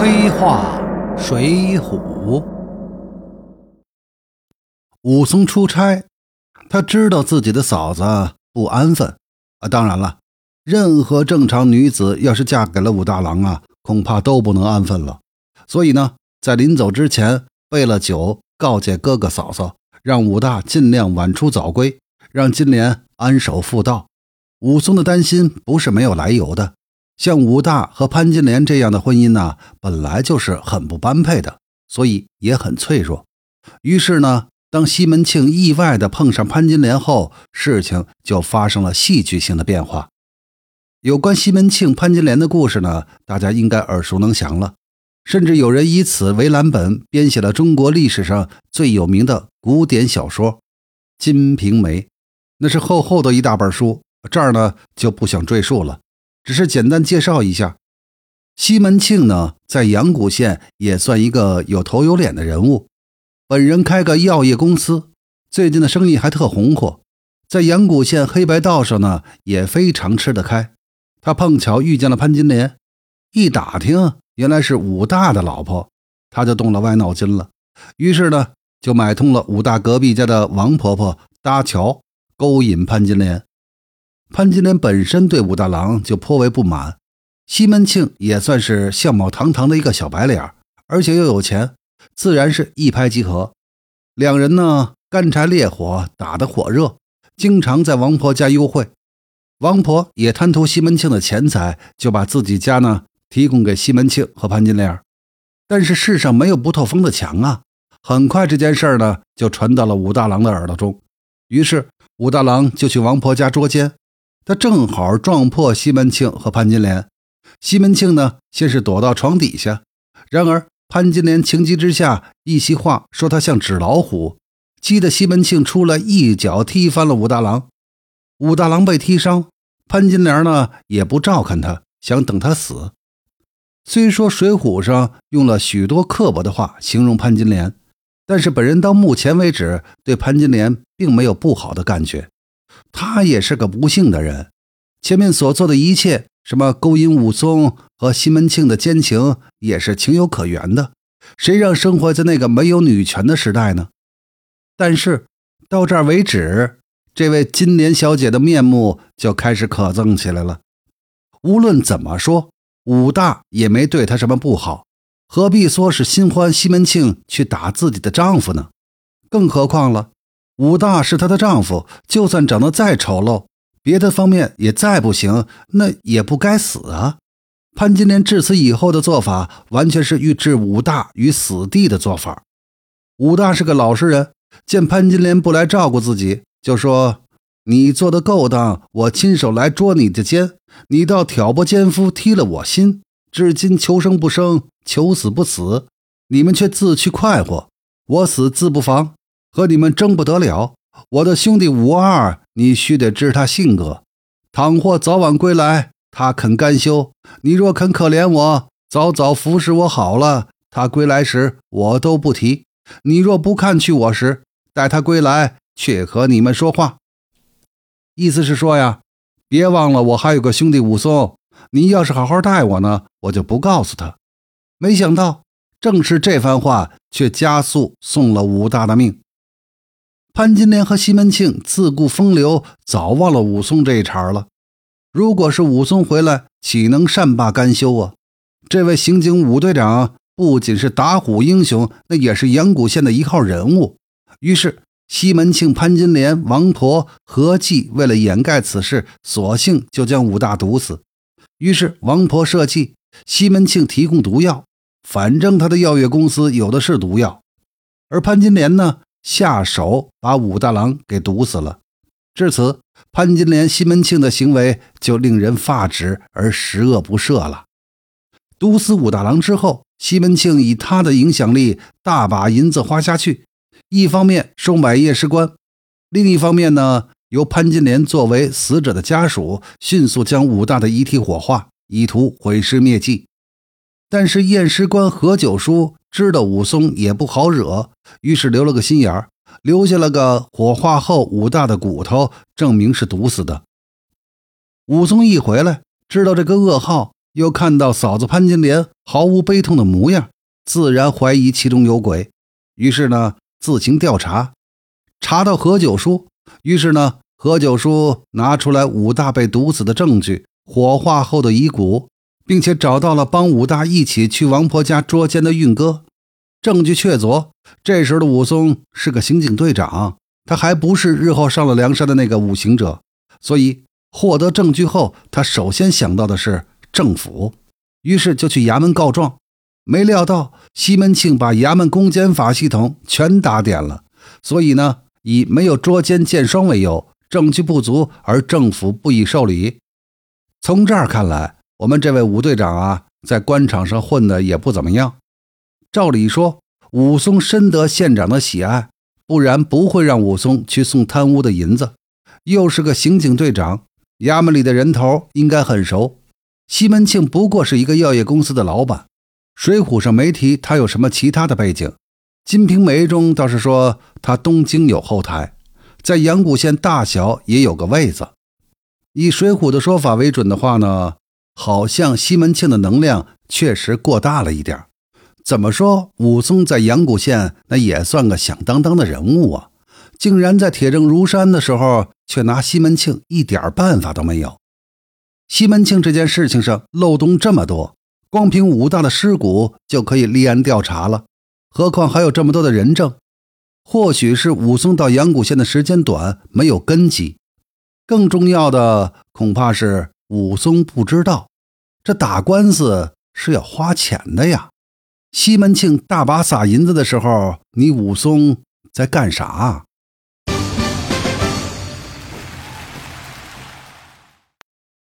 黑化水浒。武松出差，他知道自己的嫂子不安分啊。当然了，任何正常女子要是嫁给了武大郎啊，恐怕都不能安分了。所以呢，在临走之前备了酒，告诫哥哥嫂嫂，让武大尽量晚出早归，让金莲安守妇道。武松的担心不是没有来由的。像武大和潘金莲这样的婚姻呢，本来就是很不般配的，所以也很脆弱。于是呢，当西门庆意外的碰上潘金莲后，事情就发生了戏剧性的变化。有关西门庆、潘金莲的故事呢，大家应该耳熟能详了，甚至有人以此为蓝本，编写了中国历史上最有名的古典小说《金瓶梅》，那是厚厚的一大本书。这儿呢，就不想赘述了。只是简单介绍一下，西门庆呢，在阳谷县也算一个有头有脸的人物。本人开个药业公司，最近的生意还特红火，在阳谷县黑白道上呢也非常吃得开。他碰巧遇见了潘金莲，一打听原来是武大的老婆，他就动了歪脑筋了。于是呢，就买通了武大隔壁家的王婆婆搭桥，勾引潘金莲。潘金莲本身对武大郎就颇为不满，西门庆也算是相貌堂堂的一个小白脸，而且又有钱，自然是一拍即合。两人呢，干柴烈火打得火热，经常在王婆家幽会。王婆也贪图西门庆的钱财，就把自己家呢提供给西门庆和潘金莲。但是世上没有不透风的墙啊，很快这件事呢就传到了武大郎的耳朵中，于是武大郎就去王婆家捉奸。他正好撞破西门庆和潘金莲。西门庆呢，先是躲到床底下，然而潘金莲情急之下一席话说他像纸老虎，激得西门庆出来一脚踢翻了武大郎。武大郎被踢伤，潘金莲呢也不照看他，想等他死。虽说《水浒》上用了许多刻薄的话形容潘金莲，但是本人到目前为止对潘金莲并没有不好的感觉。他也是个不幸的人，前面所做的一切，什么勾引武松和西门庆的奸情，也是情有可原的。谁让生活在那个没有女权的时代呢？但是到这儿为止，这位金莲小姐的面目就开始可憎起来了。无论怎么说，武大也没对她什么不好，何必说是新欢西门庆去打自己的丈夫呢？更何况了。武大是她的丈夫，就算长得再丑陋，别的方面也再不行，那也不该死啊！潘金莲至此以后的做法，完全是欲置武大于死地的做法。武大是个老实人，见潘金莲不来照顾自己，就说：“你做的勾当，我亲手来捉你的奸，你倒挑拨奸夫，踢了我心，至今求生不生，求死不死，你们却自去快活，我死自不妨。”和你们争不得了，我的兄弟武二，你须得知他性格。倘或早晚归来，他肯甘休；你若肯可怜我，早早服侍我好了，他归来时我都不提。你若不看去我时，待他归来，却和你们说话。意思是说呀，别忘了我还有个兄弟武松，你要是好好待我呢，我就不告诉他。没想到，正是这番话，却加速送了武大的命。潘金莲和西门庆自顾风流，早忘了武松这一茬了。如果是武松回来，岂能善罢甘休啊？这位刑警武队长不仅是打虎英雄，那也是阳谷县的一号人物。于是，西门庆、潘金莲、王婆合计为了掩盖此事，索性就将武大毒死。于是，王婆设计，西门庆提供毒药，反正他的药业公司有的是毒药。而潘金莲呢？下手把武大郎给毒死了。至此，潘金莲、西门庆的行为就令人发指而十恶不赦了。毒死武大郎之后，西门庆以他的影响力，大把银子花下去。一方面收买验尸官，另一方面呢，由潘金莲作为死者的家属，迅速将武大的遗体火化，以图毁尸灭迹。但是验尸官何九叔知道武松也不好惹，于是留了个心眼儿，留下了个火化后武大的骨头，证明是毒死的。武松一回来，知道这个噩耗，又看到嫂子潘金莲毫无悲痛的模样，自然怀疑其中有鬼。于是呢，自行调查，查到何九叔。于是呢，何九叔拿出来武大被毒死的证据，火化后的遗骨，并且找到了帮武大一起去王婆家捉奸的运哥。证据确凿。这时的武松是个刑警队长，他还不是日后上了梁山的那个五行者，所以获得证据后，他首先想到的是政府，于是就去衙门告状。没料到西门庆把衙门公检法系统全打点了，所以呢，以没有捉奸见双为由，证据不足而政府不予受理。从这儿看来，我们这位武队长啊，在官场上混的也不怎么样。照理说。武松深得县长的喜爱，不然不会让武松去送贪污的银子。又是个刑警队长，衙门里的人头应该很熟。西门庆不过是一个药业公司的老板，《水浒》上没提他有什么其他的背景，《金瓶梅》中倒是说他东京有后台，在阳谷县大小也有个位子。以《水浒》的说法为准的话呢，好像西门庆的能量确实过大了一点。怎么说？武松在阳谷县那也算个响当当的人物啊！竟然在铁证如山的时候，却拿西门庆一点办法都没有。西门庆这件事情上漏洞这么多，光凭武大的尸骨就可以立案调查了，何况还有这么多的人证？或许是武松到阳谷县的时间短，没有根基。更重要的，恐怕是武松不知道，这打官司是要花钱的呀。西门庆大把撒银子的时候，你武松在干啥？